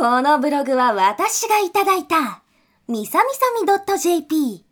このブログは私がいただいた、みさみさみ .jp